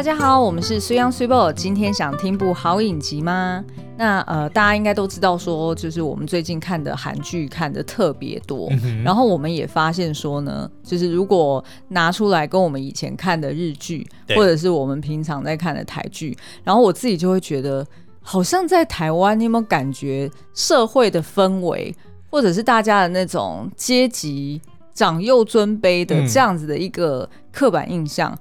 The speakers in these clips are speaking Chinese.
大家好，我们是虽央虽报。今天想听部好影集吗？那呃，大家应该都知道说，就是我们最近看的韩剧看的特别多，嗯。然后我们也发现说呢，就是如果拿出来跟我们以前看的日剧，或者是我们平常在看的台剧，然后我自己就会觉得，好像在台湾，你有没有感觉社会的氛围，或者是大家的那种阶级长幼尊卑的这样子的一个刻板印象？嗯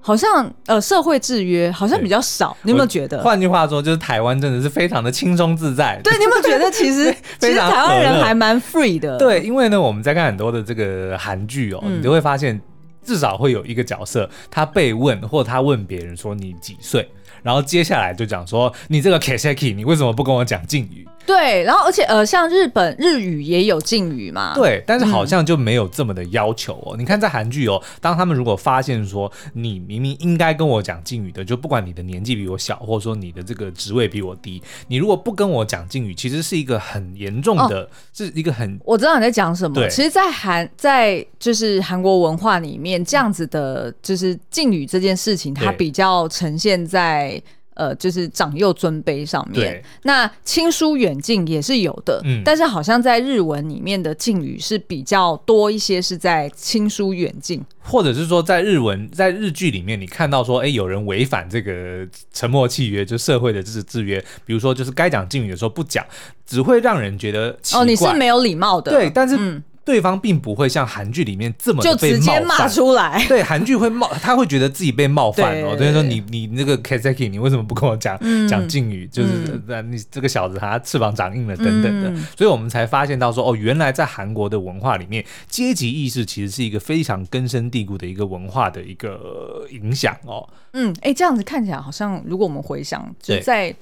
好像呃，社会制约好像比较少，你有没有觉得？换句话说，就是台湾真的是非常的轻松自在。对，你有没有觉得 其实其实台湾人还蛮 free 的？对，因为呢，我们在看很多的这个韩剧哦，你就会发现至少会有一个角色，他被问或他问别人说你几岁，然后接下来就讲说你这个 Kiseki，你为什么不跟我讲敬语？对，然后而且呃，像日本日语也有敬语嘛。对，但是好像就没有这么的要求哦。嗯、你看在韩剧哦，当他们如果发现说你明明应该跟我讲敬语的，就不管你的年纪比我小，或者说你的这个职位比我低，你如果不跟我讲敬语，其实是一个很严重的，哦、是一个很……我知道你在讲什么。其实，在韩在就是韩国文化里面，这样子的，就是敬语这件事情，它比较呈现在。呃，就是长幼尊卑上面，那亲疏远近也是有的，嗯，但是好像在日文里面的敬语是比较多一些，是在亲疏远近，或者是说在日文在日剧里面，你看到说，哎，有人违反这个沉默契约，就社会的这制约，比如说就是该讲敬语的时候不讲，只会让人觉得，哦，你是没有礼貌的，对，但是。嗯对方并不会像韩剧里面这么就直接骂出来。对，韩剧会冒，他会觉得自己被冒犯哦。所以说你你那个 Kazaki，你为什么不跟我讲讲敬语？就是那、嗯、你这个小子他翅膀长硬了等等的。嗯、所以我们才发现到说哦，原来在韩国的文化里面，阶级意识其实是一个非常根深蒂固的一个文化的一个影响哦。嗯，哎，这样子看起来好像，如果我们回想，就在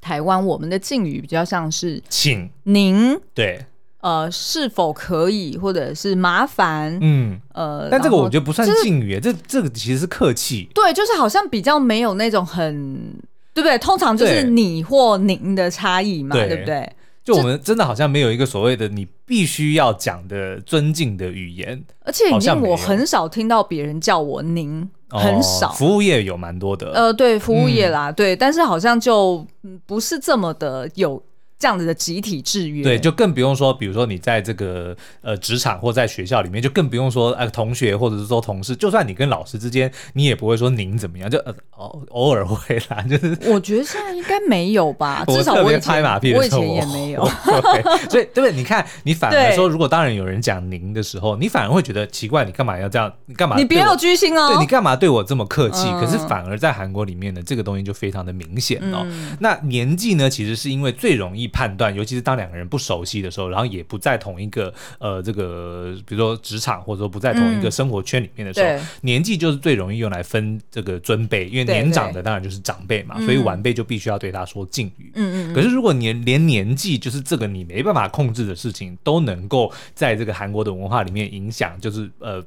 台湾，我们的敬语比较像是请您对。呃，是否可以，或者是麻烦？嗯，呃，但这个我觉得不算敬语，就是，这这个其实是客气。对，就是好像比较没有那种很，对不对？通常就是你或您的差异嘛，对，对不对？就我们真的好像没有一个所谓的你必须要讲的尊敬的语言，而且已经我很少听到别人叫我您，很少。服务业有蛮多的，呃，对，服务业啦，嗯，对，但是好像就不是这么的有。这样子的集体制约，对，就更不用说，比如说你在这个呃职场或在学校里面，就更不用说呃同学或者是说同事，就算你跟老师之间，你也不会说您怎么样，就呃偶偶尔会啦，就是我觉得现在应该没有吧，至少我以前拍马屁的时候，我以前也没有，所以对不对？你看，你反而说，如果当然有人讲您的时候，你反而会觉得奇怪，你干嘛要这样？你干嘛？你别有居心哦，对，你干嘛对我这么客气？嗯、可是反而在韩国里面呢，这个东西就非常的明显哦。嗯、那年纪呢，其实是因为最容易判断，尤其是当当两个人不熟悉的时候，然后也不在同一个呃这个，比如说职场或者说不在同一个生活圈里面的时候，嗯、年纪就是最容易用来分这个尊卑，因为年长的当然就是长辈嘛，所以晚辈就必须要对他说敬语。嗯嗯。可是如果你连年纪就是这个你没办法控制的事情都能够在这个韩国的文化里面影响，就是呃。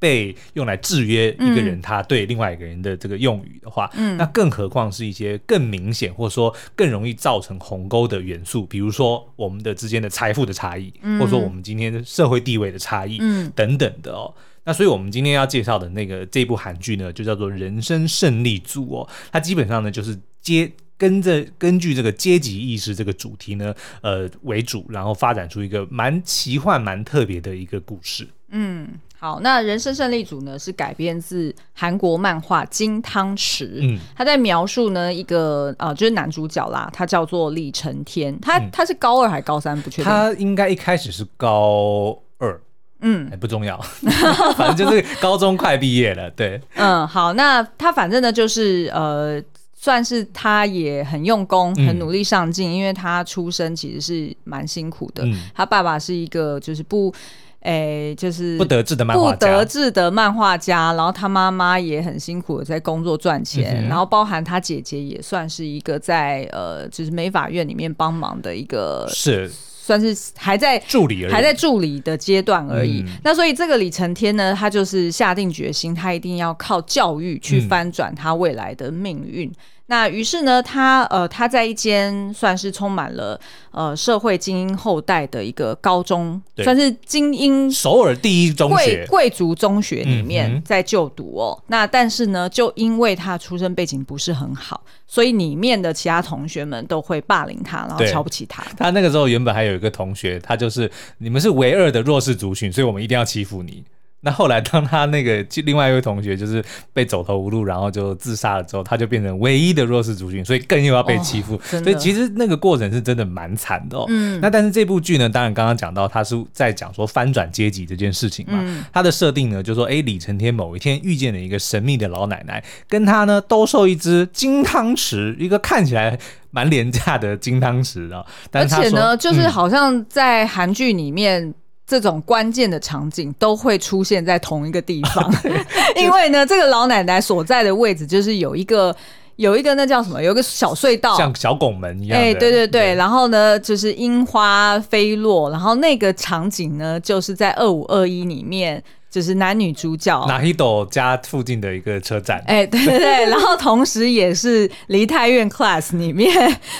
被用来制约一个人，他对另外一个人的这个用语的话，嗯，那更何况是一些更明显或者说更容易造成鸿沟的元素，比如说我们的之间的财富的差异，嗯，或者说我们今天的社会地位的差异，嗯，等等的哦。那所以我们今天要介绍的那个这部韩剧呢，就叫做《人生胜利组》哦。它基本上呢就是接跟着根据这个阶级意识这个主题呢，呃为主，然后发展出一个蛮奇幻、蛮特别的一个故事。嗯。好，那人生胜利组呢是改编自韩国漫画《金汤匙》，嗯，他在描述呢一个呃，就是男主角啦，他叫做李承天，他、嗯、他是高二还是高三不确定，他应该一开始是高二，嗯，还不重要，反正就是高中快毕业了，对，嗯，好，那他反正呢就是呃，算是他也很用功，很努力上进，嗯，因为他出生其实是蛮辛苦的，嗯，他爸爸是一个就是不。哎、欸，就是不得志的漫画家，不得志的漫画家，然后他妈妈也很辛苦的在工作赚钱，嗯，然后包含他姐姐也算是一个在呃，就是美法院里面帮忙的一个，是算是还在助理而已，还在助理的阶段而已。嗯、那所以这个李承天呢，他就是下定决心，他一定要靠教育去翻转他未来的命运。嗯那于是呢，他呃，他在一间算是充满了呃社会精英后代的一个高中，算是精英首尔第一中学贵贵族中学里面在就读哦。嗯、那但是呢，就因为他出身背景不是很好，所以里面的其他同学们都会霸凌他，然后瞧不起他。他那个时候原本还有一个同学，他就是你们是唯二的弱势族群，所以我们一定要欺负你。那后来，当他那个另外一位同学就是被走投无路，然后就自杀了之后，他就变成唯一的弱势族群，所以更又要被欺负。哦、所以其实那个过程是真的蛮惨的哦。嗯。那但是这部剧呢，当然刚刚讲到，他是在讲说翻转阶级这件事情嘛。嗯。他的设定呢，就是说，哎，李承天某一天遇见了一个神秘的老奶奶，跟他呢兜售一只金汤匙，一个看起来蛮廉价的金汤匙啊。但是他说，而且呢，就是好像在韩剧里面。嗯这种关键的场景都会出现在同一个地方，因为呢，这个老奶奶所在的位置就是有一个有一个那叫什么，有一个小隧道，像小拱门一样。哎，对对对，对然后呢，就是樱花飞落，然后那个场景呢，就是在二五二一里面。就是男女主角。哪一斗家附近的一个车站，哎，对对对，然后同时也是梨泰院 Class 里面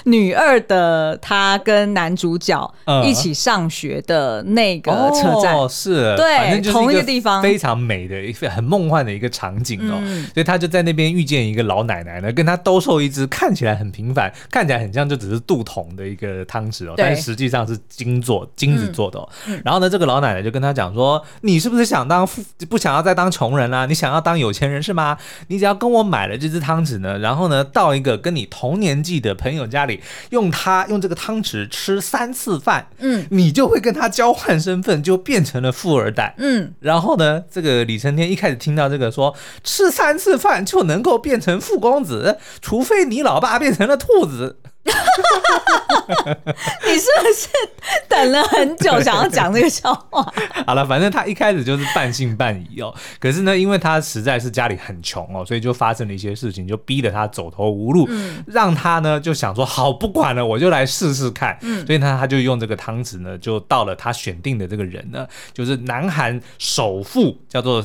女二的她跟男主角一起上学的那个车站，哦，是，对，同一个地方，非常美的一个很梦幻的一个场景哦，所以他就在那边遇见一个老奶奶呢，跟他兜售一只看起来很平凡，看起来很像就只是镀铜的一个汤匙哦，但是实际上是金做金子做的哦，然后呢，这个老奶奶就跟他讲说，你是不是想当不想要再当穷人啦，你想要当有钱人是吗？你只要跟我买了这只汤匙呢，然后呢，到一个跟你同年纪的朋友家里，用它用这个汤匙吃三次饭，嗯，你就会跟他交换身份，就变成了富二代，嗯。然后呢，这个李承天一开始听到这个说吃三次饭就能够变成富公子，除非你老爸变成了兔子。你是不是等了很久想要讲这个笑话？好了，反正他一开始就是半信半疑哦。可是呢，因为他实在是家里很穷哦，所以就发生了一些事情，就逼得他走投无路，嗯、让他呢就想说好，不管了，我就来试试看。嗯、所以呢，他就用这个汤匙呢，就到了他选定的这个人呢，就是南韩首富，叫做。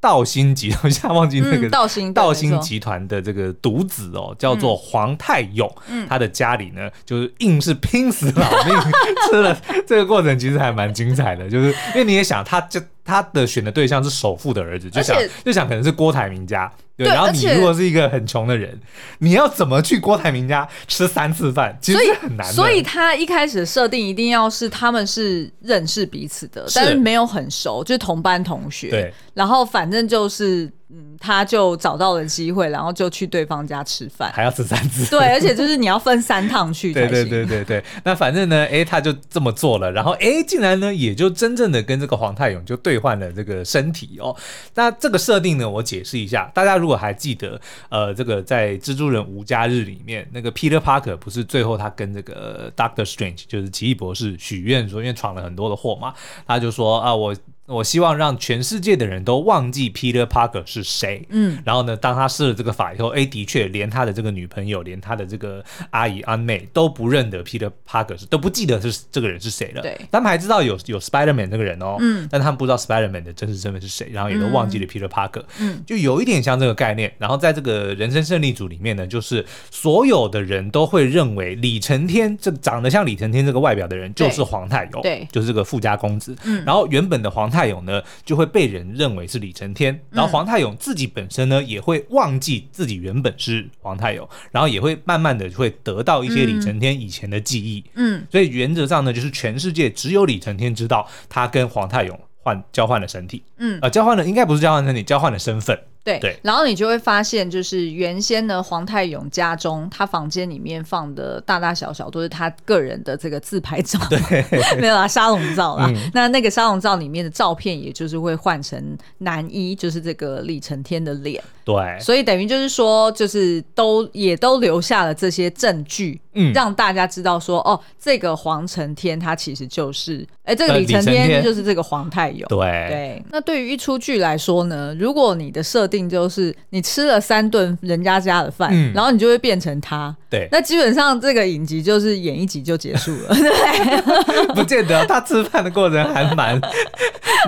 道兴集团，我现在忘记那个道兴道兴集团的这个独子哦，叫做黄泰勇。嗯，他的家里呢，就是硬是拼死老命 吃了。这个过程其实还蛮精彩的，就是因为你也想，他就他的选的对象是首富的儿子，就想就想可能是郭台铭家。对，然后你如果是一个很穷的人，你要怎么去郭台铭家吃三次饭？其实很难的。所以他一开始设定一定要是他们是认识彼此的，但是没有很熟，就是同班同学。对，然后反正就是。嗯，他就找到了机会，然后就去对方家吃饭，还要吃三次。对，而且就是你要分三趟去。对对对对对。那反正呢，哎，他就这么做了，然后哎，竟然呢，也就真正的跟这个黄泰勇就兑换了这个身体哦。那这个设定呢，我解释一下，大家如果还记得，呃，这个在蜘蛛人无家日里面，那个 Peter Parker 不是最后他跟这个 Doctor Strange 就是奇异博士许愿说，因为闯了很多的祸嘛，他就说啊，我。我希望让全世界的人都忘记 Peter Parker 是谁。嗯，然后呢，当他施了这个法以后，哎，的确，连他的这个女朋友，连他的这个阿姨、阿妹都不认得 Peter Parker，是都不记得是这个人是谁了。对，他们还知道有有 Spider-Man 这个人哦，嗯，但他们不知道 Spider-Man 的真实身份是谁，然后也都忘记了 Peter Parker。嗯，就有一点像这个概念。然后在这个人生胜利组里面呢，就是所有的人都会认为李承天这长得像李承天这个外表的人就是黄泰勇，对，就是这个富家公子。嗯，然后原本的黄泰。泰勇呢，就会被人认为是李承天，然后黄泰勇自己本身呢，也会忘记自己原本是黄泰勇，然后也会慢慢的会得到一些李承天以前的记忆，嗯，所以原则上呢，就是全世界只有李承天知道他跟黄泰勇换交换了身体，嗯，呃，交换了应该不是交换身体，交换了身份。对，对，然后你就会发现，就是原先呢，黄泰勇家中他房间里面放的大大小小都是他个人的这个自拍照，对，没有啦，沙龙照啦。嗯、那那个沙龙照里面的照片，也就是会换成男一，就是这个李承天的脸。对，所以等于就是说，就是都也都留下了这些证据，嗯，让大家知道说，哦，这个黄承天他其实就是，哎，这个李承天就是这个黄泰勇。对对。那对于一出剧来说呢，如果你的设定就是你吃了三顿人家家的饭，嗯、然后你就会变成他。对，那基本上这个影集就是演一集就结束了，对。不见得，他吃饭的过程还蛮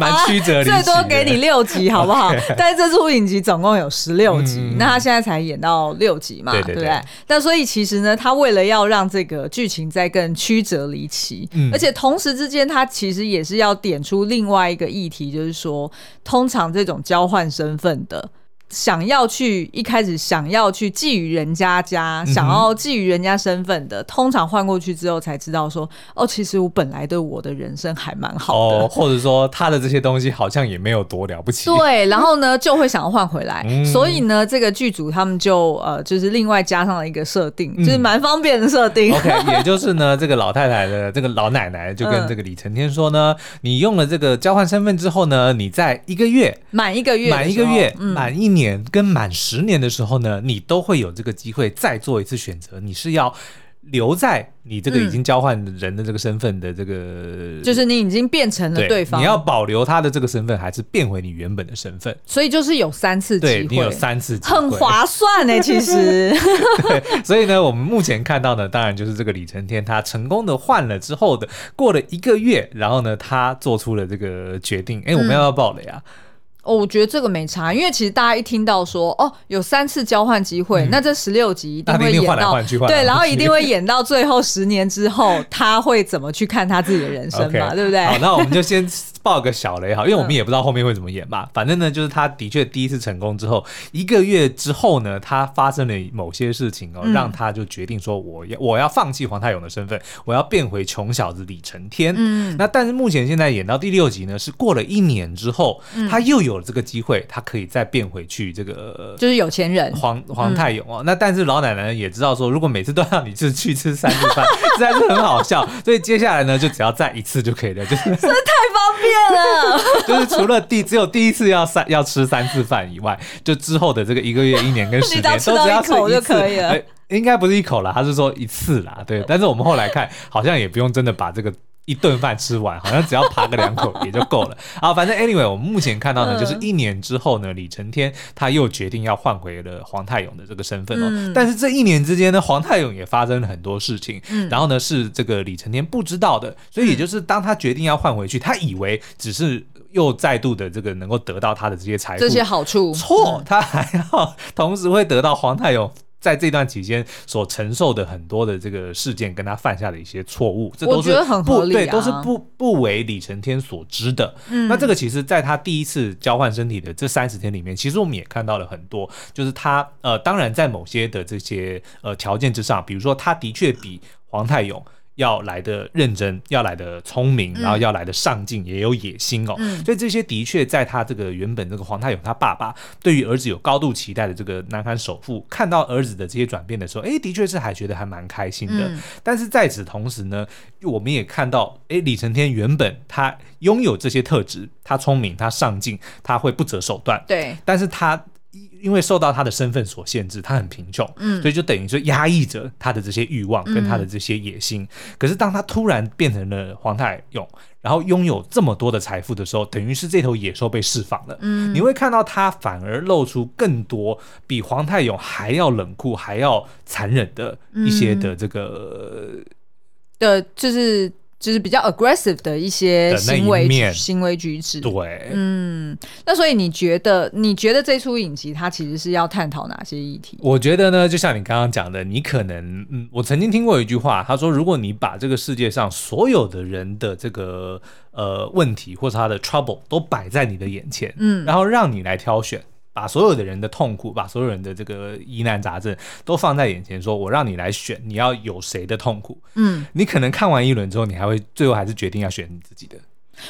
蛮曲折的，最多给你六集，好不好？但是这出影集总共有十六集，嗯，那他现在才演到六集嘛，对，不对？但所以其实呢，他为了要让这个剧情再更曲折离奇，嗯，而且同时之间，他其实也是要点出另外一个议题，就是说，通常这种交换身份的。想要去一开始想要去觊觎人家家，想要觊觎人家身份的，嗯、通常换过去之后才知道说，哦，其实我本来对我的人生还蛮好的，哦，或者说他的这些东西好像也没有多了不起。对，然后呢就会想要换回来，嗯，所以呢这个剧组他们就呃就是另外加上了一个设定，嗯，就是蛮方便的设定。OK，也就是呢这个老太太的这个老奶奶就跟这个李承天说呢，嗯，你用了这个交换身份之后呢，你在一个月满一个月满一个月满一年跟满十年的时候呢，你都会有这个机会再做一次选择。你是要留在你这个已经交换人的这个身份的这个，就是你已经变成了对方，你要保留他的这个身份，还是变回你原本的身份？所以就是有三次机会，对，你有三次机会，很划算呢。其实，对，所以呢，我们目前看到的，当然就是这个李承天他成功的换了之后的，过了一个月，然后呢，他做出了这个决定。哎，我们要不要爆雷啊？哦，我觉得这个没差，因为其实大家一听到说哦有三次交换机会，嗯、那这十六集一定会演到对，然后一定会演到最后十年之后，他会怎么去看他自己的人生嘛，okay, 对不对？好，那我们就先爆个小雷哈，因为我们也不知道后面会怎么演嘛。反正呢，就是他的确第一次成功之后，一个月之后呢，他发生了某些事情哦，嗯、让他就决定说我要我要放弃黄太勇的身份，我要变回穷小子李承天。嗯，那但是目前现在演到第六集呢，是过了一年之后，嗯、他又有。了这个机会，他可以再变回去。这个就是有钱人黄黄太勇哦、嗯。那但是老奶奶也知道说，如果每次都让你去去吃三顿饭，实在是很好笑。所以接下来呢，就只要再一次就可以了。就是了。就是除了第只有第一次要三要吃三次饭以外，就之后的这个一个月、一年跟十年都只要吃一次就可以了。哎、应该不是一口啦，他是说一次啦。对，但是我们后来看，好像也不用真的把这个。一顿饭吃完，好像只要扒个两口也就够了。好，反正 anyway，我们目前看到呢，就是一年之后呢，李承天他又决定要换回了黄泰勇的这个身份哦。嗯、但是这一年之间呢，黄泰勇也发生了很多事情，嗯、然后呢是这个李承天不知道的，所以也就是当他决定要换回去，他以为只是又再度的这个能够得到他的这些财富、这些好处，错，他还要同时会得到黄太勇。在这段期间所承受的很多的这个事件，跟他犯下的一些错误，这都是不对，都是不不为李承天所知的。嗯，那这个其实，在他第一次交换身体的这三十天里面，其实我们也看到了很多，就是他呃，当然在某些的这些呃条件之上，比如说他的确比黄泰勇。要来的认真，要来的聪明，然后要来的上进，也有野心哦。嗯、所以这些的确在他这个原本这个黄太勇他爸爸对于儿子有高度期待的这个南韩首富，看到儿子的这些转变的时候，哎，的确是还觉得还蛮开心的。嗯、但是在此同时呢，我们也看到，哎，李承天原本他拥有这些特质，他聪明，他上进，他会不择手段。对，但是他。因为受到他的身份所限制，他很贫穷，嗯，所以就等于说压抑着他的这些欲望跟他的这些野心。嗯、可是当他突然变成了黄太勇，然后拥有这么多的财富的时候，等于是这头野兽被释放了。嗯，你会看到他反而露出更多比黄太勇还要冷酷、还要残忍的一些的这个、嗯、的，就是。就是比较 aggressive 的一些行为行为举止，对，嗯，那所以你觉得，你觉得这出影集它其实是要探讨哪些议题？我觉得呢，就像你刚刚讲的，你可能，嗯，我曾经听过一句话，他说，如果你把这个世界上所有的人的这个呃问题或者他的 trouble 都摆在你的眼前，嗯，然后让你来挑选。把所有的人的痛苦，把所有人的这个疑难杂症都放在眼前，说我让你来选，你要有谁的痛苦？嗯，你可能看完一轮之后，你还会最后还是决定要选你自己的。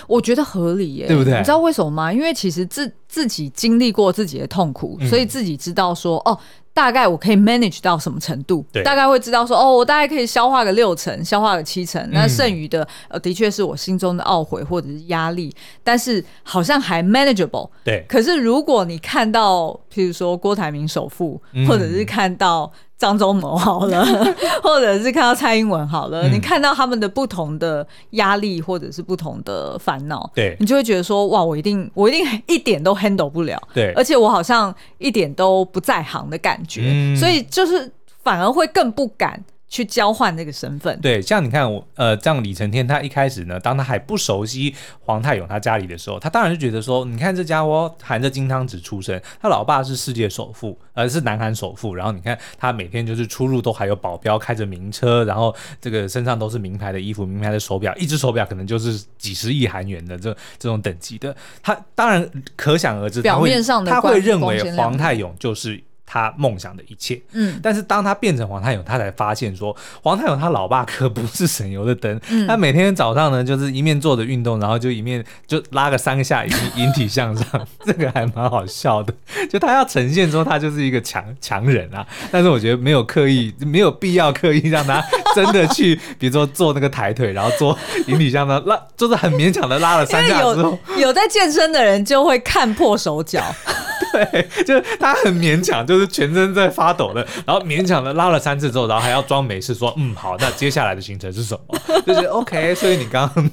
我觉得合理耶，对不对？你知道为什么吗？因为其实自自己经历过自己的痛苦，所以自己知道说哦。大概我可以 manage 到什么程度？对，大概会知道说，哦，我大概可以消化个六成，消化个七成，那剩余的，呃，的确是我心中的懊悔或者是压力，但是好像还 manageable。对。可是如果你看到，譬如说郭台铭首富，或者是看到。张忠谋好了，或者是看到蔡英文好了，嗯、你看到他们的不同的压力或者是不同的烦恼，对，你就会觉得说哇，我一定我一定一点都 handle 不了，对，而且我好像一点都不在行的感觉，嗯、所以就是反而会更不敢。去交换这个身份，对，像你看我，呃，这样李承天他一开始呢，当他还不熟悉黄泰勇他家里的时候，他当然就觉得说，你看这家伙含着金汤匙出生，他老爸是世界首富，而、呃、是南韩首富，然后你看他每天就是出入都还有保镖，开着名车，然后这个身上都是名牌的衣服、名牌的手表，一只手表可能就是几十亿韩元的这这种等级的，他当然可想而知，表面上的他会认为黄泰勇就是。他梦想的一切，嗯，但是当他变成黄太勇，他才发现说，黄太勇他老爸可不是省油的灯，嗯，他每天早上呢，就是一面做着运动，然后就一面就拉个三下引引体向上，这个还蛮好笑的，就他要呈现说他就是一个强强人啊，但是我觉得没有刻意，没有必要刻意让他真的去，比如说做那个抬腿，然后做引体向上，拉就是很勉强的拉了三下之后，有有在健身的人就会看破手脚。对，就是他很勉强，就是全身在发抖的，然后勉强的拉了三次之后，然后还要装没事说，嗯，好，那接下来的行程是什么？就是 OK，所以你刚刚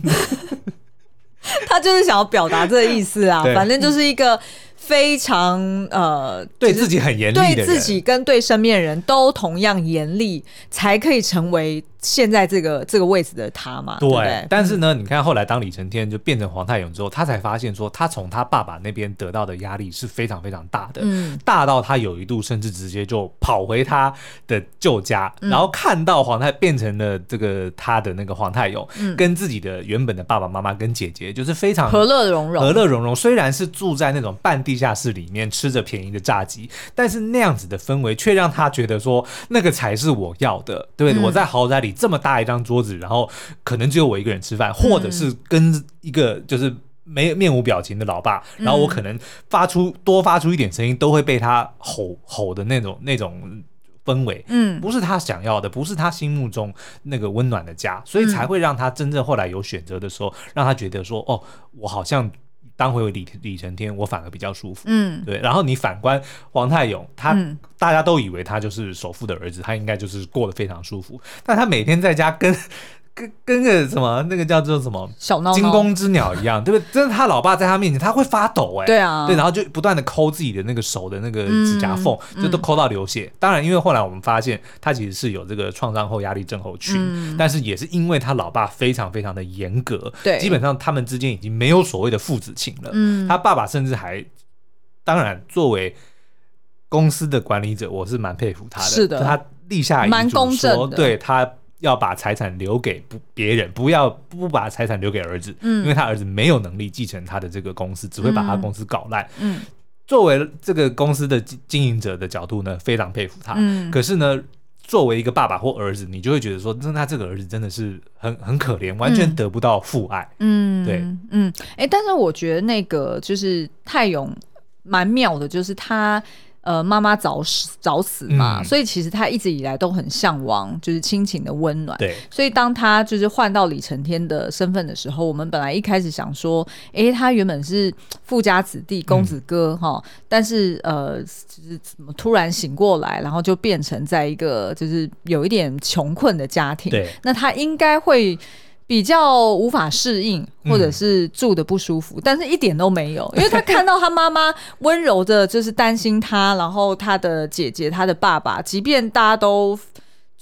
他就是想要表达这个意思啊，反正就是一个。非常呃，对自己很严厉，对自己跟对身边的人都同样严厉，才可以成为现在这个这个位置的他嘛。对，对，但是呢，嗯、你看后来当李承天就变成黄太勇之后，他才发现说，他从他爸爸那边得到的压力是非常非常大的，嗯，大到他有一度甚至直接就跑回他的旧家，嗯、然后看到皇太变成了这个他的那个皇太勇，嗯、跟自己的原本的爸爸妈妈跟姐姐就是非常和乐融融，和乐融融。虽然是住在那种半地。地下室里面吃着便宜的炸鸡，但是那样子的氛围却让他觉得说那个才是我要的。对，我在豪宅里这么大一张桌子，然后可能只有我一个人吃饭，或者是跟一个就是没面无表情的老爸，然后我可能发出多发出一点声音，都会被他吼吼的那种那种氛围。嗯，不是他想要的，不是他心目中那个温暖的家，所以才会让他真正后来有选择的时候，让他觉得说哦，我好像。当回李李承天，我反而比较舒服。嗯，对。然后你反观黄太勇，他、嗯、大家都以为他就是首富的儿子，他应该就是过得非常舒服。但他每天在家跟。跟跟个什么那个叫做什么小闹闹惊弓之鸟一样，对不对？真的，他老爸在他面前，他会发抖哎、欸。对啊，对，然后就不断的抠自己的那个手的那个指甲缝，嗯、就都抠到流血。嗯、当然，因为后来我们发现他其实是有这个创伤后压力症候群，嗯、但是也是因为他老爸非常非常的严格，对，基本上他们之间已经没有所谓的父子情了。嗯，他爸爸甚至还，当然作为公司的管理者，我是蛮佩服他的，是的，他立下遗嘱说，对他。要把财产留给不别人，不要不把财产留给儿子，嗯，因为他儿子没有能力继承他的这个公司，只会把他公司搞烂，嗯。作为这个公司的经经营者的角度呢，非常佩服他，嗯。可是呢，作为一个爸爸或儿子，你就会觉得说，那他这个儿子真的是很很可怜，完全得不到父爱，嗯，对，嗯，哎，但是我觉得那个就是泰勇蛮妙的，就是他。呃，妈妈早死早死嘛，嗯、所以其实他一直以来都很向往就是亲情的温暖。对，所以当他就是换到李承天的身份的时候，我们本来一开始想说，哎、欸，他原本是富家子弟、公子哥哈，嗯、但是呃，就是怎么突然醒过来，然后就变成在一个就是有一点穷困的家庭。对，那他应该会。比较无法适应，或者是住的不舒服，嗯、但是一点都没有，因为他看到他妈妈温柔的，就是担心他，然后他的姐姐、他的爸爸，即便大家都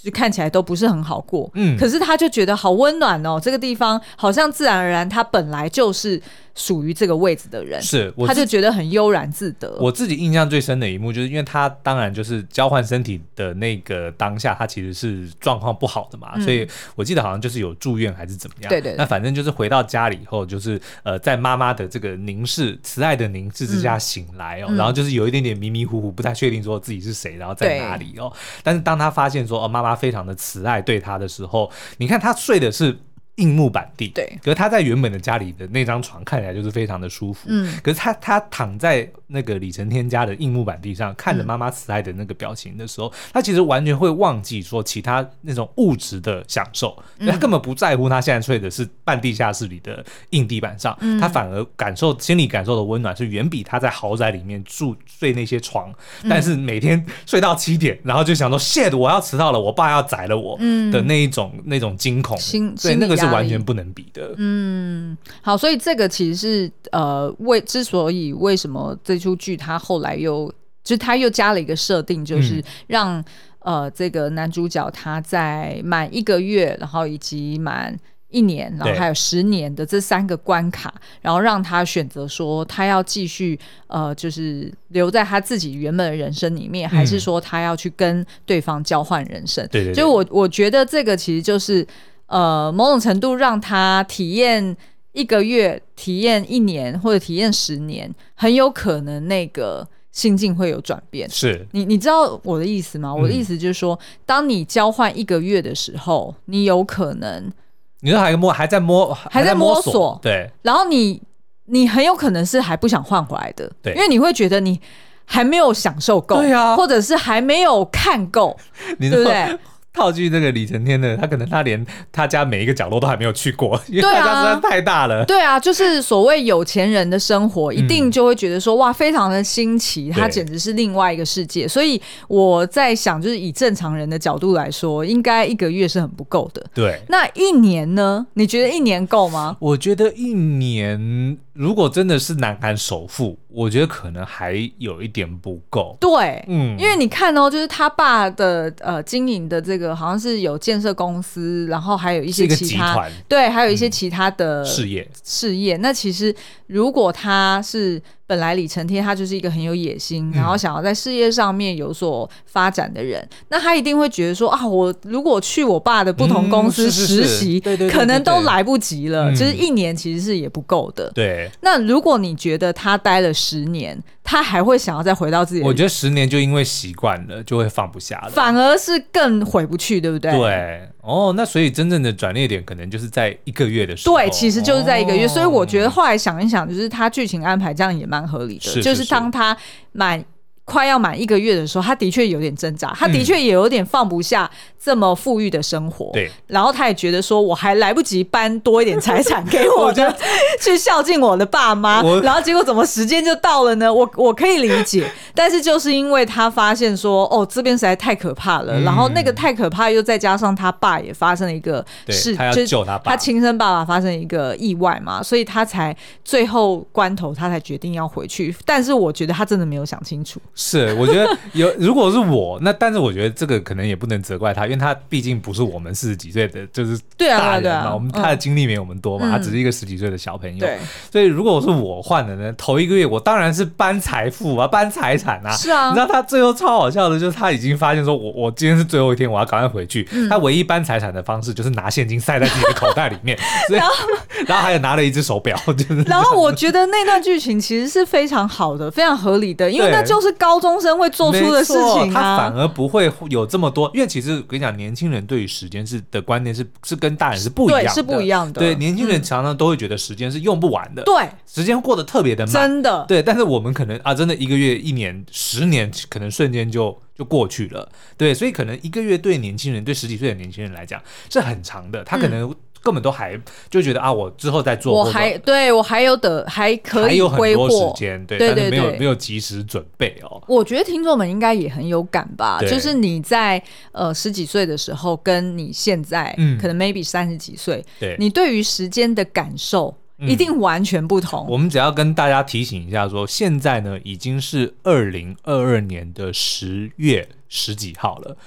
就看起来都不是很好过，嗯，可是他就觉得好温暖哦，这个地方好像自然而然，他本来就是。属于这个位置的人，是，他就觉得很悠然自得。我自己印象最深的一幕，就是因为他当然就是交换身体的那个当下，他其实是状况不好的嘛，嗯、所以我记得好像就是有住院还是怎么样。对，对对。那反正就是回到家里以后，就是呃，在妈妈的这个凝视、慈爱的凝视之下醒来哦，嗯、然后就是有一点点迷迷糊糊，不太确定说自己是谁，然后在哪里哦。但是当他发现说哦，妈妈非常的慈爱对他的时候，你看他睡的是。硬木板地，对，可是他在原本的家里的那张床看起来就是非常的舒服，嗯，可是他他躺在那个李承天家的硬木板地上，看着妈妈慈爱的那个表情的时候，嗯、他其实完全会忘记说其他那种物质的享受，嗯、他根本不在乎他现在睡的是半地下室里的硬地板上，嗯、他反而感受心里感受的温暖是远比他在豪宅里面住睡那些床，嗯、但是每天睡到七点，然后就想说 shit 我要迟到了，我爸要宰了我的那一种、嗯、那种惊恐，心所以那个是。完全不能比的。嗯，好，所以这个其实是呃，为之所以为什么这出剧他后来又就是它又加了一个设定，就是让。嗯呃，这个男主角他在满一个月，然后以及满一年，然后还有十年的这三个关卡，然后让他选择说他要继续呃，就是留在他自己原本的人生里面，还是说他要去跟对方交换人生？对对，就我我觉得这个其实就是呃，某种程度让他体验一个月、体验一年或者体验十年，很有可能那个。心境会有转变，是。你你知道我的意思吗？我的意思就是说，嗯、当你交换一个月的时候，你有可能，你说还摸还在摸还在摸索，对，然后你你很有可能是还不想换回来的，对，因为你会觉得你还没有享受够，对啊，或者是还没有看够，对不对？套句那个李承天的，他可能他连他家每一个角落都还没有去过，因为他家实在太大了。对啊，就是所谓有钱人的生活，一定就会觉得说、嗯、哇，非常的新奇，他简直是另外一个世界。所以我在想，就是以正常人的角度来说，应该一个月是很不够的。对，那一年呢？你觉得一年够吗？我觉得一年。如果真的是南韩首富，我觉得可能还有一点不够。对，嗯，因为你看哦，就是他爸的呃经营的这个好像是有建设公司，然后还有一些其他，对，还有一些其他的事业事业。那其实如果他是。本来李承天他就是一个很有野心，然后想要在事业上面有所发展的人，嗯、那他一定会觉得说啊，我如果去我爸的不同公司实习，可能都来不及了，就是一年其实是也不够的。对，那如果你觉得他待了十年，他还会想要再回到自己的，我觉得十年就因为习惯了，就会放不下了，反而是更回不去，对不对？对。哦，那所以真正的转捩点可能就是在一个月的时候。对，其实就是在一个月。哦、所以我觉得后来想一想，就是他剧情安排这样也蛮合理的，是是是就是当他满。快要满一个月的时候，他的确有点挣扎，他的确也有点放不下这么富裕的生活。对、嗯，然后他也觉得说，我还来不及搬多一点财产给我的，去孝敬我的爸妈。然后结果怎么时间就到了呢？我我可以理解，但是就是因为他发现说，哦，这边实在太可怕了。嗯、然后那个太可怕，又再加上他爸也发生了一个事，他要救他爸，他亲生爸爸发生一个意外嘛，所以他才最后关头，他才决定要回去。但是我觉得他真的没有想清楚。是，我觉得有，如果是我，那但是我觉得这个可能也不能责怪他，因为他毕竟不是我们四十几岁的，就是大人嘛，我们他的经历没有我们多嘛，他只是一个十几岁的小朋友。对，所以如果是我换的呢，头一个月我当然是搬财富啊，搬财产啊。是啊，你知道他最后超好笑的，就是他已经发现说我我今天是最后一天，我要赶快回去。他唯一搬财产的方式就是拿现金塞在自己的口袋里面，然后 然后还有拿了一只手表，就是。然后我觉得那段剧情其实是非常好的，非常合理的，因为那就是高中生。会做出的事情，他反而不会有这么多。因为其实我跟你讲，年轻人对于时间是的观念是是跟大人是不一样的，是不一样的。对，年轻人常常都会觉得时间是用不完的，对，时间过得特别的慢，真的。对，但是我们可能啊，真的一个月、一年、十年，可能瞬间就就过去了。对，所以可能一个月对年轻人，对十几岁的年轻人来讲是很长的，他可能。根本都还就觉得啊，我之后再做，我还对我还有的还可以还有很多时间，对，对对对，但是没有没有及时准备哦。我觉得听众们应该也很有感吧，就是你在呃十几岁的时候，跟你现在、嗯、可能 maybe 三十几岁，对，你对于时间的感受一定完全不同。嗯、我们只要跟大家提醒一下说，说现在呢已经是二零二二年的十月十几号了。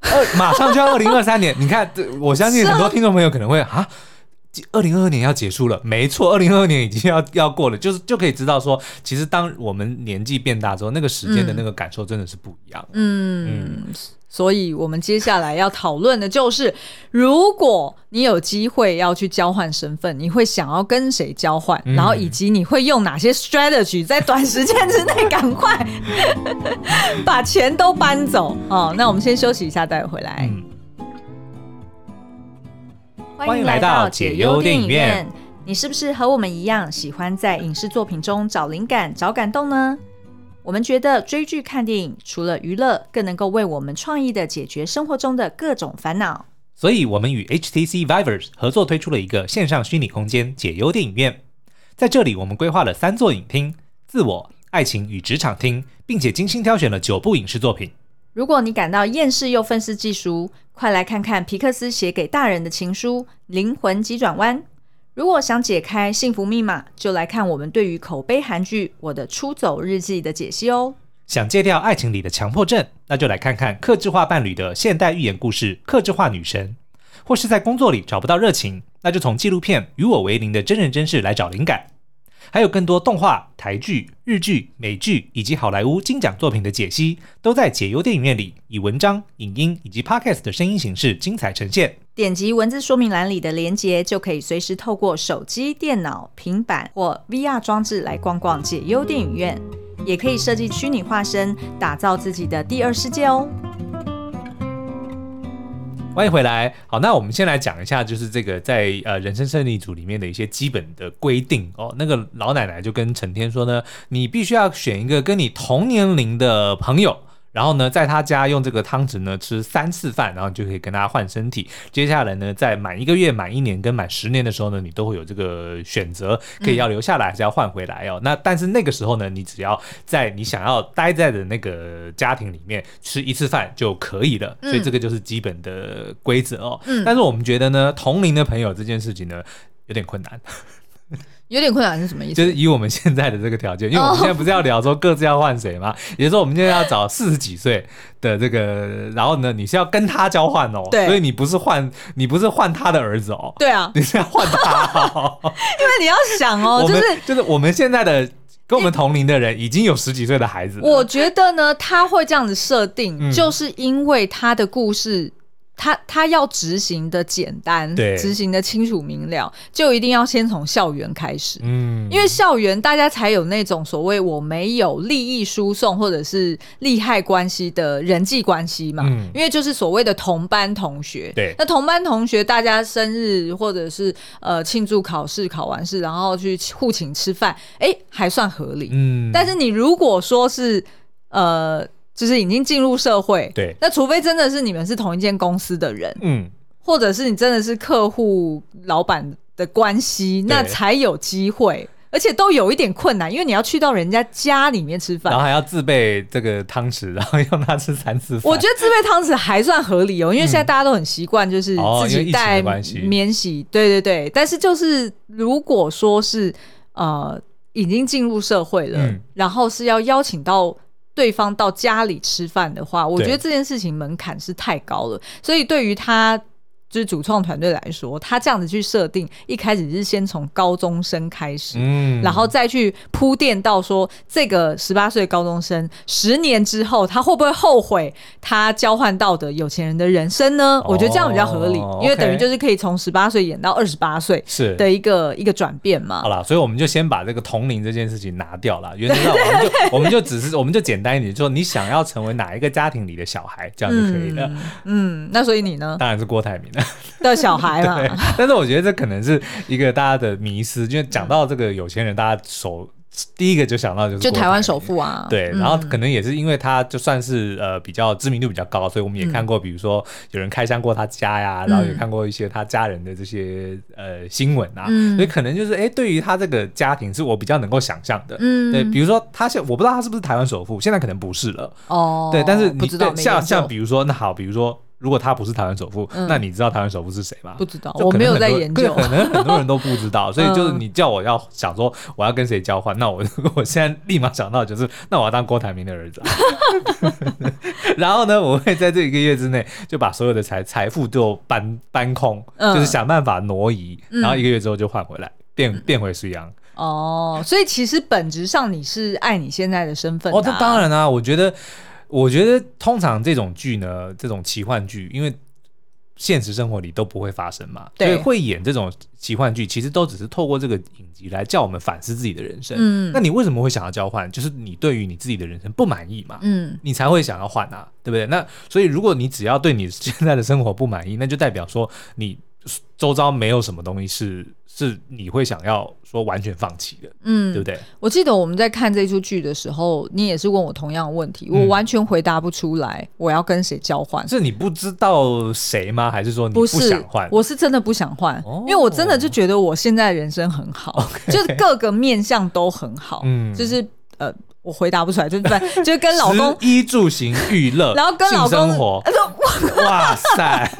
二 马上就要二零二三年，你看，我相信很多听众朋友可能会啊，二零二二年要结束了，没错，二零二二年已经要 要过了，就是就可以知道说，其实当我们年纪变大之后，那个时间的那个感受真的是不一样。嗯。嗯所以，我们接下来要讨论的就是，如果你有机会要去交换身份，你会想要跟谁交换？嗯、然后，以及你会用哪些 strategy 在短时间之内赶快 把钱都搬走？哦，那我们先休息一下，待会回来。嗯、欢迎来到解忧电影院。你是不是和我们一样，喜欢在影视作品中找灵感、找感动呢？我们觉得追剧看电影除了娱乐，更能够为我们创意的解决生活中的各种烦恼。所以，我们与 HTC Vivers 合作推出了一个线上虚拟空间——解忧电影院。在这里，我们规划了三座影厅：自我、爱情与职场厅，并且精心挑选了九部影视作品。如果你感到厌世又愤世嫉俗，快来看看皮克斯写给大人的情书《灵魂急转弯》。如果想解开幸福密码，就来看我们对于口碑韩剧《我的出走日记》的解析哦。想戒掉爱情里的强迫症，那就来看看克制化伴侣的现代寓言故事《克制化女神》；或是在工作里找不到热情，那就从纪录片《与我为邻的真人真事》来找灵感。还有更多动画、台剧、日剧、美剧以及好莱坞金奖作品的解析，都在解忧电影院里以文章、影音以及 Podcast 的声音形式精彩呈现。点击文字说明栏里的连接，就可以随时透过手机、电脑、平板或 VR 装置来逛逛解忧电影院。也可以设计虚拟化身，打造自己的第二世界哦。欢迎回来。好，那我们先来讲一下，就是这个在呃人生胜利组里面的一些基本的规定哦。那个老奶奶就跟陈天说呢，你必须要选一个跟你同年龄的朋友。然后呢，在他家用这个汤匙呢吃三次饭，然后你就可以跟他换身体。接下来呢，在满一个月、满一年跟满十年的时候呢，你都会有这个选择，可以要留下来还是要换回来哦。嗯、那但是那个时候呢，你只要在你想要待在的那个家庭里面吃一次饭就可以了。所以这个就是基本的规则哦。嗯、但是我们觉得呢，同龄的朋友这件事情呢，有点困难。有点困难是什么意思？就是以我们现在的这个条件，因为我们现在不是要聊说各自要换谁吗？也就是说，我们现在要找四十几岁的这个，然后呢，你是要跟他交换哦，对，所以你不是换，你不是换他的儿子哦，对啊，你是要换他哦，因为你要想哦，就是就是我们现在的跟我们同龄的人已经有十几岁的孩子，我觉得呢，他会这样子设定，嗯、就是因为他的故事。他他要执行的简单，对，执行的清楚明了，就一定要先从校园开始，嗯，因为校园大家才有那种所谓我没有利益输送或者是利害关系的人际关系嘛，嗯，因为就是所谓的同班同学，对，那同班同学大家生日或者是呃庆祝考试考完试，然后去互请吃饭，哎，还算合理，嗯，但是你如果说是呃。就是已经进入社会，对，那除非真的是你们是同一间公司的人，嗯，或者是你真的是客户老板的关系，那才有机会，而且都有一点困难，因为你要去到人家家里面吃饭，然后还要自备这个汤匙，然后用它吃三次饭。我觉得自备汤匙还算合理哦，因为现在大家都很习惯，就是自己带免洗，对对对。但是就是如果说是呃已经进入社会了，嗯，然后是要邀请到。对方到家里吃饭的话，我觉得这件事情门槛是太高了，所以对于他。就是主创团队来说，他这样子去设定，一开始是先从高中生开始，嗯，然后再去铺垫到说，这个十八岁高中生十年之后，他会不会后悔他交换到的有钱人的人生呢？哦、我觉得这样比较合理，因为等于就是可以从十八岁演到二十八岁，是的一个一个转变嘛。好了，所以我们就先把这个同龄这件事情拿掉了，原则上我们就我们就只是我们就简单一点，就说你想要成为哪一个家庭里的小孩，这样就可以了。嗯，嗯，那所以你呢？当然是郭台铭。的小孩 嘛，但是我觉得这可能是一个大家的迷思，因为讲到这个有钱人，大家首第一个就想到就是就台湾首富啊，对，然后可能也是因为他就算是呃比较知名度比较高，所以我们也看过，比如说有人开箱过他家呀，然后也看过一些他家人的这些呃新闻啊，所以可能就是哎，对于他这个家庭是我比较能够想象的，嗯，对，比如说他现我不知道他是不是台湾首富，现在可能不是了。哦，对，但是你像像比如说那好，比如说。如果他不是台湾首富，嗯、那你知道台湾首富是谁吗？不知道，我没有在研究，可能很多人都不知道。所以就是你叫我要想说我要跟谁交换，嗯、那我我现在立马想到就是，那我要当郭台铭的儿子。然后呢，我会在这一个月之内就把所有的财财富都搬搬空，嗯、就是想办法挪移，然后一个月之后就换回来，变变回水洋。哦，所以其实本质上你是爱你现在的身份、啊。哦，这当然啊，我觉得。我觉得通常这种剧呢，这种奇幻剧，因为现实生活里都不会发生嘛，对所以会演这种奇幻剧，其实都只是透过这个影集来叫我们反思自己的人生。嗯，那你为什么会想要交换？就是你对于你自己的人生不满意嘛，嗯，你才会想要换啊，对不对？那所以如果你只要对你现在的生活不满意，那就代表说你周遭没有什么东西是。是你会想要说完全放弃的，嗯，对不对？我记得我们在看这出剧的时候，你也是问我同样的问题，嗯、我完全回答不出来。我要跟谁交换？是你不知道谁吗？还是说你不想换？我是真的不想换，哦、因为我真的就觉得我现在人生很好就是各个面相都很好，嗯，就是呃。我回答不出来，就是 就是跟老公衣住行娱乐，然后跟老公生活，哇塞！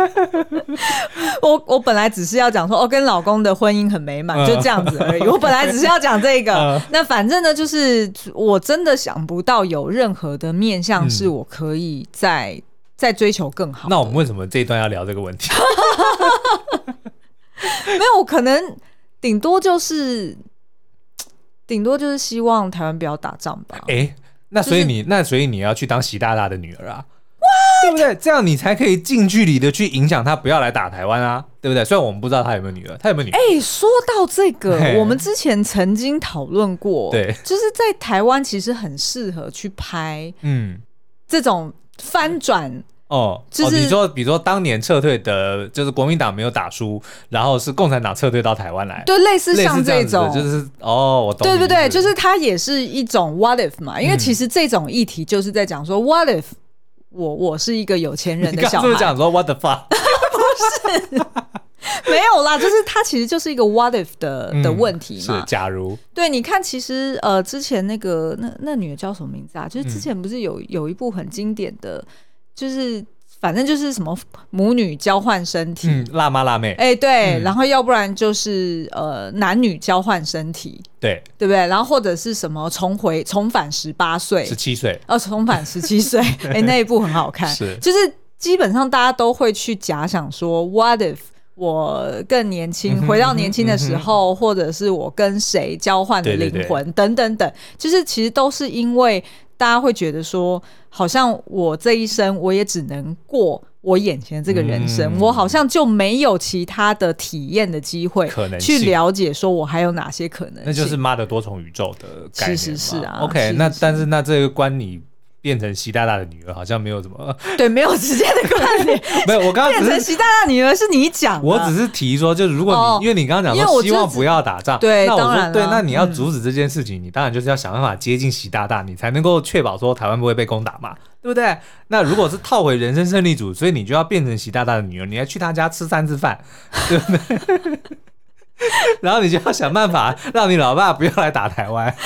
我我本来只是要讲说，哦，跟老公的婚姻很美满，就这样子而已。我本来只是要讲这个，那反正呢，就是我真的想不到有任何的面向是我可以再再追求更好。那我们为什么这一段要聊这个问题？没有，我可能顶多就是。顶多就是希望台湾不要打仗吧。哎、欸，那所以你、就是、那所以你要去当习大大的女儿啊，What? 对不对？这样你才可以近距离的去影响他不要来打台湾啊，对不对？虽然我们不知道他有没有女儿，他有没有女儿？哎、欸，说到这个，我们之前曾经讨论过，对，就是在台湾其实很适合去拍，嗯，这种翻转。哦，就是、哦、你说，比如说当年撤退的，就是国民党没有打输，然后是共产党撤退到台湾来，对，类似像这种，这就是哦，我懂，对对对，就是它也是一种 what if 嘛，因为其实这种议题就是在讲说、嗯、what if 我我是一个有钱人的小孩，是不是讲说 what the fuck？不是，没有啦，就是它其实就是一个 what if 的、嗯、的问题嘛，是假如，对，你看，其实呃，之前那个那那女的叫什么名字啊？就是之前不是有有一部很经典的。就是反正就是什么母女交换身体，嗯，辣妈辣妹，哎、欸，对，嗯、然后要不然就是呃男女交换身体，对，对不对？然后或者是什么重回重返十八岁、十七岁，哦，重返十七岁，哎、欸，那一部很好看，是，就是基本上大家都会去假想说，what if 我更年轻，回到年轻的时候，嗯、或者是我跟谁交换的灵魂，等等等，就是其实都是因为。大家会觉得说，好像我这一生我也只能过我眼前这个人生，嗯、我好像就没有其他的体验的机会，可能去了解说我还有哪些可能。那就是妈的多重宇宙的概念。其实是啊。OK，是是是，那但是那这个关你。变成习大大的女儿，好像没有什么 对，没有直接的关联。没有，我刚刚变成习大大女儿是你讲，我只是提说，就是如果你、哦、因为你刚刚讲说希望不要打仗，对，那我说对，那你要阻止这件事情，嗯、你当然就是要想办法接近习大大，你才能够确保说台湾不会被攻打嘛，对不对？那如果是套回人生胜利组，所以你就要变成习大大的女儿，你要去他家吃三次饭，对不对？然后你就要想办法让你老爸不要来打台湾。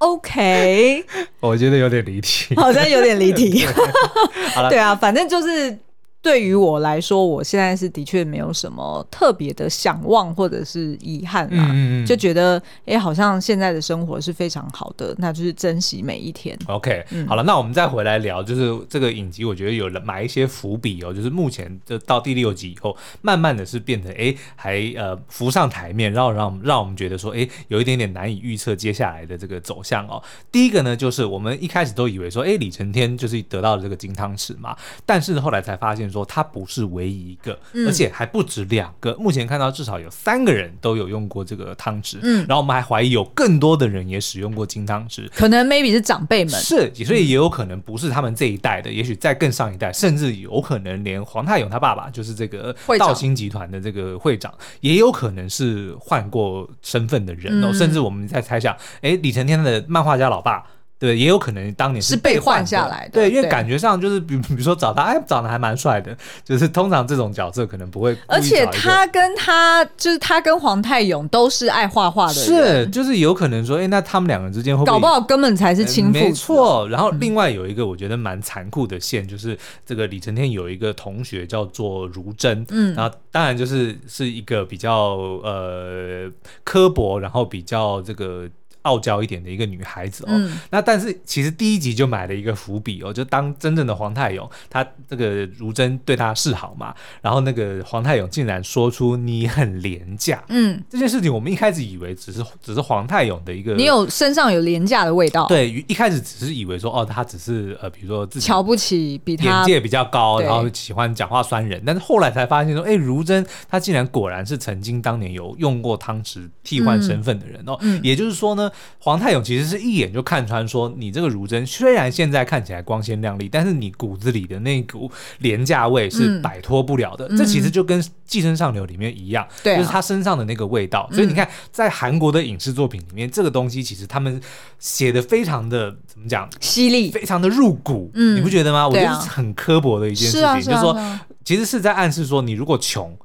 OK，我觉得有点离题，好像有点离题。好了，对啊，反正就是。对于我来说，我现在是的确没有什么特别的想望或者是遗憾啦，嗯嗯就觉得哎，好像现在的生活是非常好的，那就是珍惜每一天。OK，、嗯、好了，那我们再回来聊，就是这个影集，我觉得有了埋一些伏笔哦，就是目前就到第六集以后，慢慢的是变成哎，还呃浮上台面，然后让让我们觉得说哎，有一点点难以预测接下来的这个走向哦。第一个呢，就是我们一开始都以为说哎，李承天就是得到了这个金汤匙嘛，但是后来才发现。说他不是唯一一个，嗯、而且还不止两个。目前看到至少有三个人都有用过这个汤匙，嗯，然后我们还怀疑有更多的人也使用过金汤匙，可能 maybe 是长辈们，是，所以也有可能不是他们这一代的，嗯、也许在更上一代，甚至有可能连黄太勇他爸爸就是这个道兴集团的这个会长，会长也有可能是换过身份的人哦，嗯、甚至我们在猜想，哎，李承天的漫画家老爸。对，也有可能当年是被换下来的。对，因为感觉上就是，比比如说找他，哎，长得还蛮帅的。就是通常这种角色可能不会。而且他跟他就是他跟黄泰勇都是爱画画的人。是，就是有可能说，哎，那他们两个人之间会搞不好根本才是亲父。没错。然后另外有一个我觉得蛮残酷的线，就是这个李承天有一个同学叫做如真，嗯，然后当然就是是一个比较呃刻薄，然后比较这个。傲娇一点的一个女孩子哦，嗯、那但是其实第一集就买了一个伏笔哦，就当真正的黄太勇，他这个如真对他示好嘛，然后那个黄太勇竟然说出你很廉价，嗯，这件事情我们一开始以为只是只是黄太勇的一个，你有身上有廉价的味道，对，一开始只是以为说哦，他只是呃，比如说自己瞧不起比他眼界比较高，然后喜欢讲话酸人，但是后来才发现说，哎，如真他竟然果然是曾经当年有用过汤匙替换身份的人哦，也就是说呢。黄泰勇其实是一眼就看穿，说你这个如真虽然现在看起来光鲜亮丽，但是你骨子里的那股廉价味是摆脱不了的。嗯、这其实就跟《寄生上流》里面一样，嗯、就是他身上的那个味道。啊、所以你看，在韩国的影视作品里面，嗯、这个东西其实他们写的非常的怎么讲，犀利，非常的入骨。嗯，你不觉得吗？我觉得是很刻薄的一件事情，就是说，其实是在暗示说，你如果穷。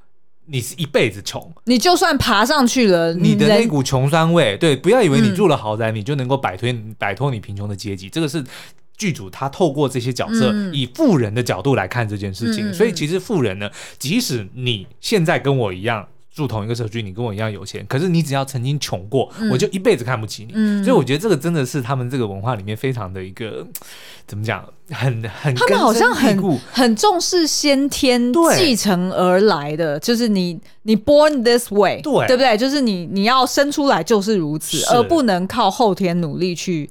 你是一辈子穷，你就算爬上去了，你的那股穷酸味，对，不要以为你住了豪宅，嗯、你就能够摆脱摆脱你贫穷的阶级。这个是剧组他透过这些角色，嗯、以富人的角度来看这件事情。嗯、所以其实富人呢，即使你现在跟我一样。住同一个社区，你跟我一样有钱，可是你只要曾经穷过，嗯、我就一辈子看不起你。嗯、所以我觉得这个真的是他们这个文化里面非常的一个怎么讲，很很他们好像很很重视先天继承而来的，就是你你 born this way，对对不对？就是你你要生出来就是如此，而不能靠后天努力去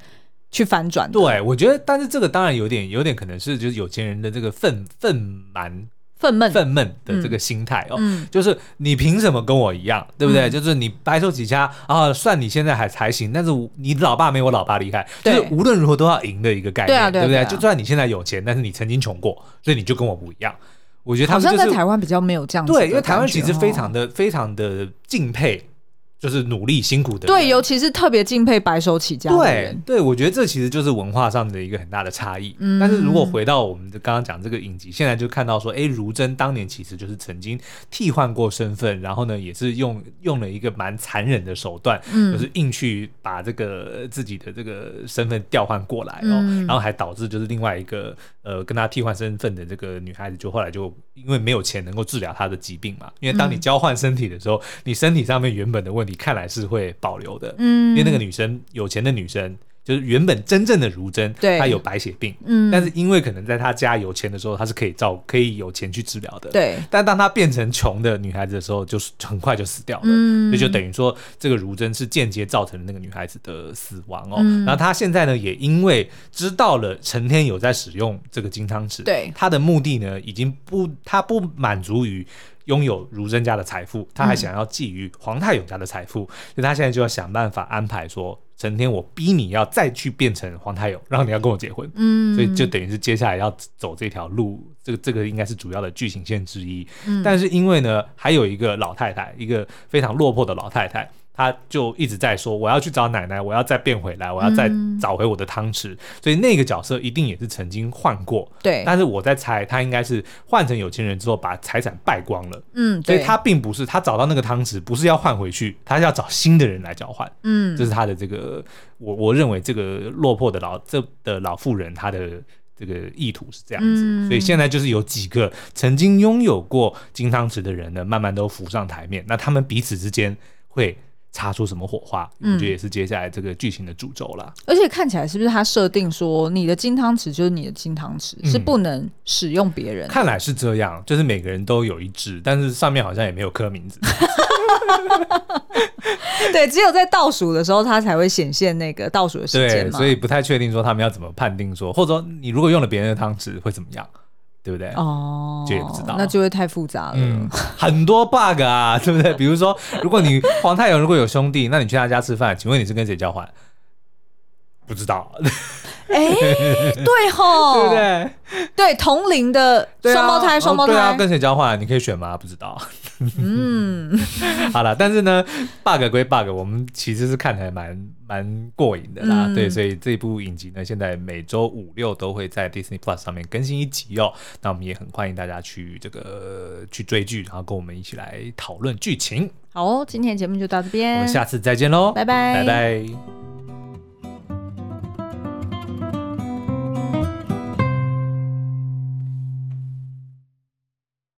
去反转。对，我觉得，但是这个当然有点有点可能是就是有钱人的这个愤愤蛮。愤懑、愤懑的这个心态哦，嗯、就是你凭什么跟我一样，嗯、对不对？就是你白手起家啊，算你现在还还行，但是你老爸没我老爸厉害，对就是无论如何都要赢的一个概念，对，啊对，啊对不对？就算你现在有钱，但是你曾经穷过，所以你就跟我不一样。我觉得他们、就是、好像在台湾比较没有这样子，对，因为台湾其实非常的、哦、非常的敬佩。就是努力辛苦的人，对，尤其是特别敬佩白手起家的人。对，对我觉得这其实就是文化上的一个很大的差异。嗯，但是如果回到我们的刚刚讲这个影集，现在就看到说，哎，如真当年其实就是曾经替换过身份，然后呢，也是用用了一个蛮残忍的手段，嗯，就是硬去把这个自己的这个身份调换过来哦，嗯，然后还导致就是另外一个呃跟他替换身份的这个女孩子，就后来就因为没有钱能够治疗她的疾病嘛，因为当你交换身体的时候，你身体上面原本的问题。看来是会保留的，嗯，因为那个女生有钱的女生，就是原本真正的如真，对，她有白血病，嗯，但是因为可能在她家有钱的时候，她是可以照可以有钱去治疗的，对，但当她变成穷的女孩子的时候，就是很快就死掉了，嗯，所以就等于说这个如真是间接造成了那个女孩子的死亡哦，嗯，然后她现在呢也因为知道了成天有在使用这个金汤匙，对，她的目的呢已经不，她不满足于。拥有如真家的财富，他还想要觊觎皇太勇家的财富，嗯、所以他现在就要想办法安排说，成天我逼你要再去变成黄太勇，然后你要跟我结婚，嗯，所以就等于是接下来要走这条路，这个这个应该是主要的剧情线之一。嗯、但是因为呢，还有一个老太太，一个非常落魄的老太太。他就一直在说，我要去找奶奶，我要再变回来，我要再找回我的汤匙。嗯、所以那个角色一定也是曾经换过。对。但是我在猜，他应该是换成有钱人之后，把财产败光了。嗯。所以他并不是他找到那个汤匙，不是要换回去，他是要找新的人来交换。嗯。这是他的这个，我我认为这个落魄的老这的老妇人，他的这个意图是这样子。嗯、所以现在就是有几个曾经拥有过金汤匙的人呢，慢慢都浮上台面。那他们彼此之间会。擦出什么火花？我觉得也是接下来这个剧情的主轴了。而且看起来是不是他设定说，你的金汤匙就是你的金汤匙，嗯、是不能使用别人？看来是这样，就是每个人都有一只，但是上面好像也没有刻名字。对，只有在倒数的时候，它才会显现那个倒数的时间嘛。所以不太确定说他们要怎么判定说，或者说你如果用了别人的汤匙会怎么样？对不对？哦，这也不知道，那就会太复杂了。嗯，很多 bug 啊，对不对？比如说，如果你黄太勇如果有兄弟，那你去他家吃饭，请问你是跟谁交换？不知道。哎，对吼，对不对？对，同龄的双胞胎，双胞胎，对啊，跟谁交换？你可以选吗？不知道。嗯，好了，但是呢，bug 归 bug，我们其实是看起来蛮蛮过瘾的啦。嗯、对，所以这部影集呢，现在每周五六都会在 Disney Plus 上面更新一集哦。那我们也很欢迎大家去这个去追剧，然后跟我们一起来讨论剧情。好哦，今天节目就到这边，我们下次再见喽，拜拜，拜拜。